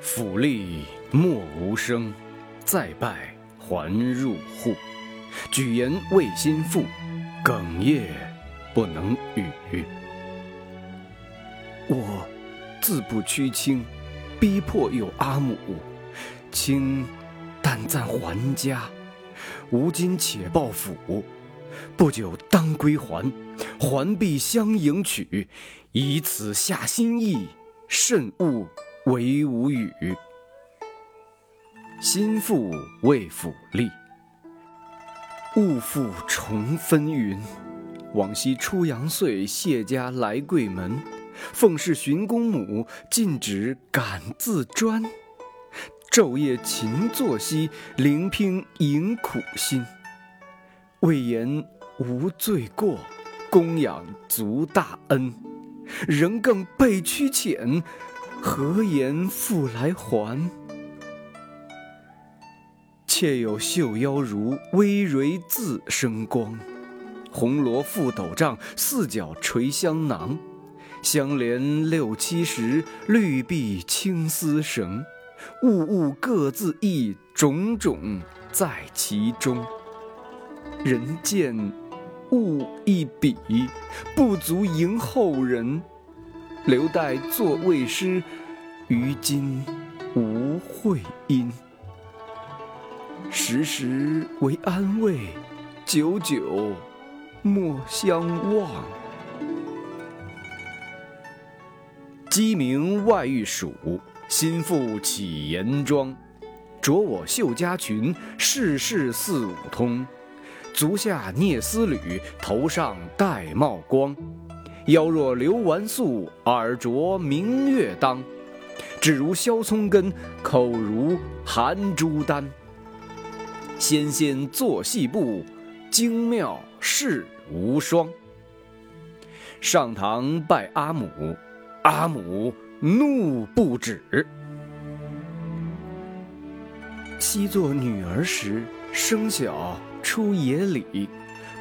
府吏莫无声，再拜还入户。举言为心腹，哽咽不能语。我自不屈卿，逼迫有阿母，卿但暂还家。吾今且报府，不久当归还，还必相迎娶，以此下心意，慎勿为吾语。心腹为府吏，物复重分云。往昔初阳岁，谢家来贵门，奉侍寻公母，禁止敢自专。昼夜勤作息，聆听迎苦心。未言无罪过，供养足大恩。人更被屈遣，何言复来还？妾有绣腰襦，微蕤自生光。红罗覆斗帐，四角垂香囊。香帘六七十，绿壁青丝绳。物物各自异，种种在其中。人见物一比，不足迎后人。留待作未诗，于今无会音。时时为安慰，久久莫相忘。鸡鸣外欲曙。心腹起严妆，着我绣家裙，世事似五通。足下蹑丝履，头上戴帽光。腰若流纨素，耳着明月当。指如削葱根，口如含珠丹。纤纤作细步，精妙世无双。上堂拜阿母，阿母。怒不止。昔作女儿时，生小出野里，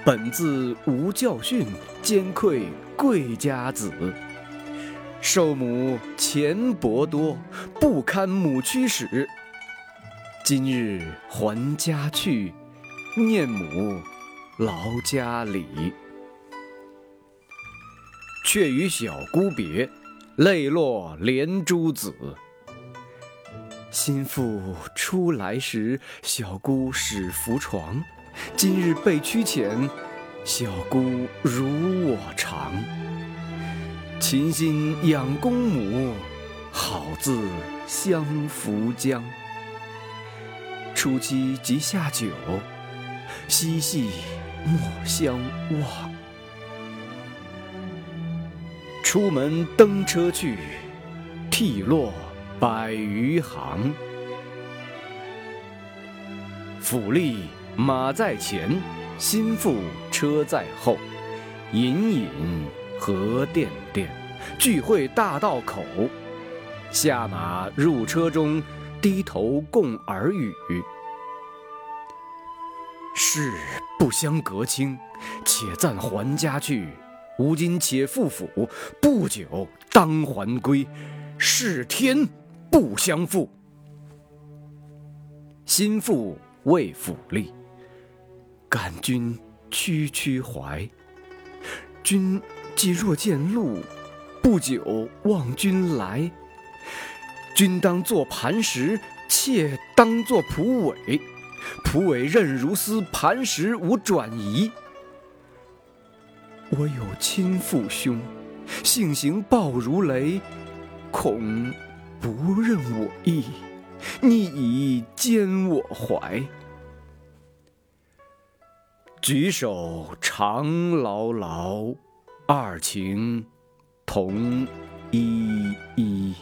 本自无教训，兼愧贵家子。受母钱帛多，不堪母驱使。今日还家去，念母劳家里。却与小姑别。泪落连珠子。心腹初来时，小姑始扶床；今日被驱遣，小姑如我常。勤心养公母，好自相扶将。初七即下酒，嬉戏莫相忘。出门登车去，涕落百余行。府吏马在前，心腹车在后。隐隐和甸甸，聚会大道口。下马入车中，低头共耳语。事不相隔卿，且暂还家去。吾今且赴府，不久当还归，是天不相负。心腹为府吏，感君区区怀。君既若见路，不久望君来。君当作磐石，妾当作蒲苇。蒲苇韧如丝，磐石无转移。我有亲父兄，性行暴如雷，恐不任我意，逆以兼我怀。举手长牢牢，二情同依依。